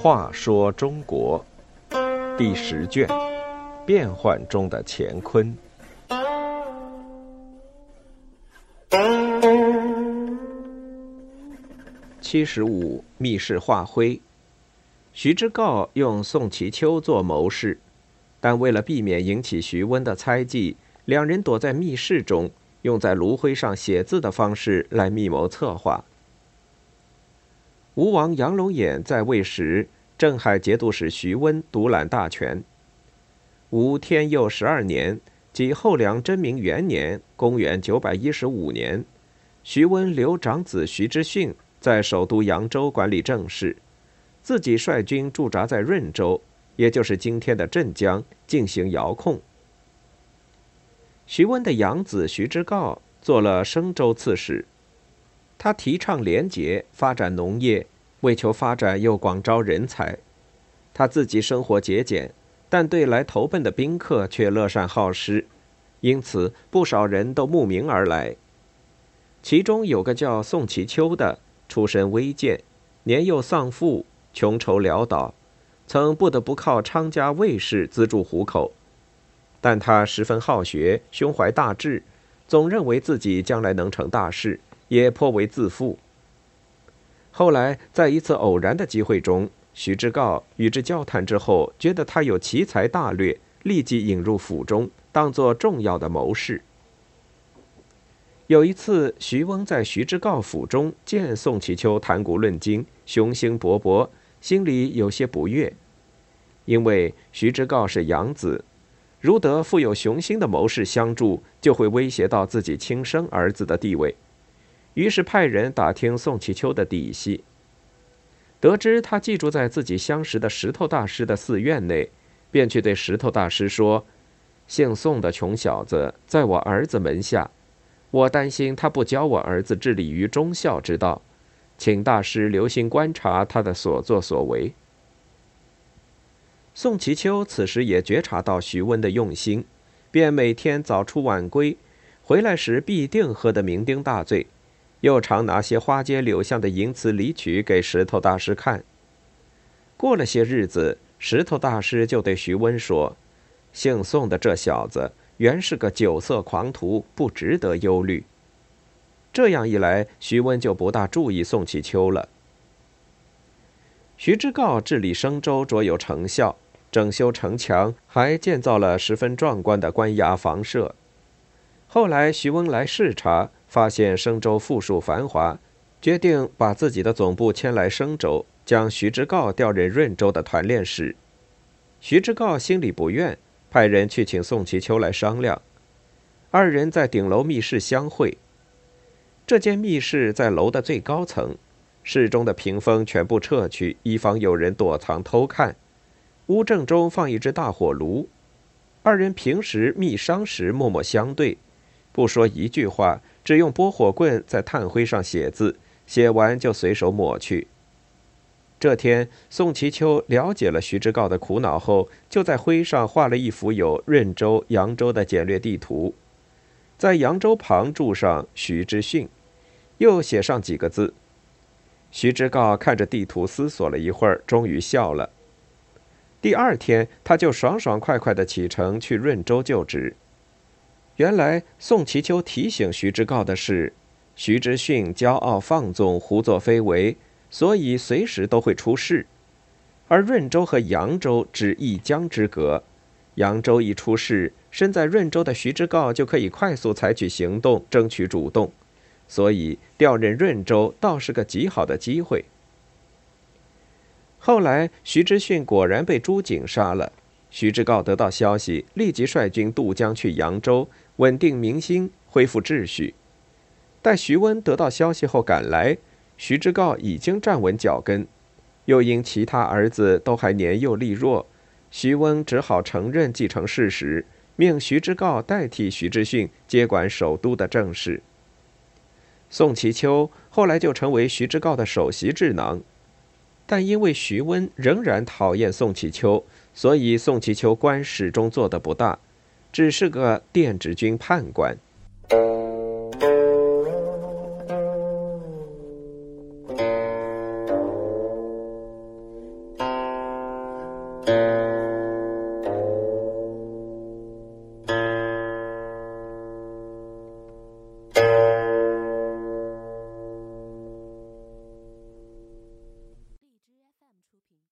话说中国第十卷：变幻中的乾坤。七十五密室画灰。徐之诰用宋其秋做谋士，但为了避免引起徐温的猜忌，两人躲在密室中，用在炉灰上写字的方式来密谋策划。吴王杨龙衍在位时，镇海节度使徐温独揽大权。吴天佑十二年，即后梁真明元年（公元915年），徐温留长子徐之训在首都扬州管理政事。自己率军驻扎在润州，也就是今天的镇江，进行遥控。徐温的养子徐之诰做了升州刺史，他提倡廉洁，发展农业，为求发展又广招人才。他自己生活节俭，但对来投奔的宾客却乐善好施，因此不少人都慕名而来。其中有个叫宋其秋的，出身微贱，年幼丧父。穷愁潦倒，曾不得不靠昌家卫士资助糊口，但他十分好学，胸怀大志，总认为自己将来能成大事，也颇为自负。后来在一次偶然的机会中，徐志诰与之交谈之后，觉得他有奇才大略，立即引入府中，当作重要的谋士。有一次，徐翁在徐志诰府中见宋其秋谈古论今，雄心勃勃。心里有些不悦，因为徐志诰是养子，如得富有雄心的谋士相助，就会威胁到自己亲生儿子的地位。于是派人打听宋其秋的底细，得知他寄住在自己相识的石头大师的寺院内，便去对石头大师说：“姓宋的穷小子在我儿子门下，我担心他不教我儿子致力于忠孝之道。”请大师留心观察他的所作所为。宋其秋此时也觉察到徐温的用心，便每天早出晚归，回来时必定喝得酩酊大醉，又常拿些花街柳巷的淫词离曲给石头大师看。过了些日子，石头大师就对徐温说：“姓宋的这小子原是个酒色狂徒，不值得忧虑。”这样一来，徐温就不大注意宋其秋了。徐之诰治理生州卓有成效，整修城墙，还建造了十分壮观的关衙房舍。后来，徐温来视察，发现生州富庶繁华，决定把自己的总部迁来生州，将徐之诰调任润州的团练使。徐之诰心里不愿，派人去请宋其秋来商量。二人在顶楼密室相会。这间密室在楼的最高层，室中的屏风全部撤去，以防有人躲藏偷看。屋正中放一只大火炉。二人平时密商时默默相对，不说一句话，只用拨火棍在炭灰上写字，写完就随手抹去。这天，宋其秋了解了徐之诰的苦恼后，就在灰上画了一幅有润州、扬州的简略地图，在扬州旁注上徐之训。又写上几个字。徐之诰看着地图，思索了一会儿，终于笑了。第二天，他就爽爽快快的启程去润州就职。原来宋其秋提醒徐之诰的是，徐之训骄傲放纵，胡作非为，所以随时都会出事。而润州和扬州只一江之隔，扬州一出事，身在润州的徐之诰就可以快速采取行动，争取主动。所以调任润州倒是个极好的机会。后来，徐之训果然被朱景杀了。徐之诰得到消息，立即率军渡江去扬州，稳定民心，恢复秩序。待徐温得到消息后赶来，徐之诰已经站稳脚跟，又因其他儿子都还年幼力弱，徐温只好承认继承事实，命徐之诰代替徐知训接管首都的政事。宋其秋后来就成为徐之诰的首席智囊，但因为徐温仍然讨厌宋其秋，所以宋其秋官始终做得不大，只是个殿直军判官。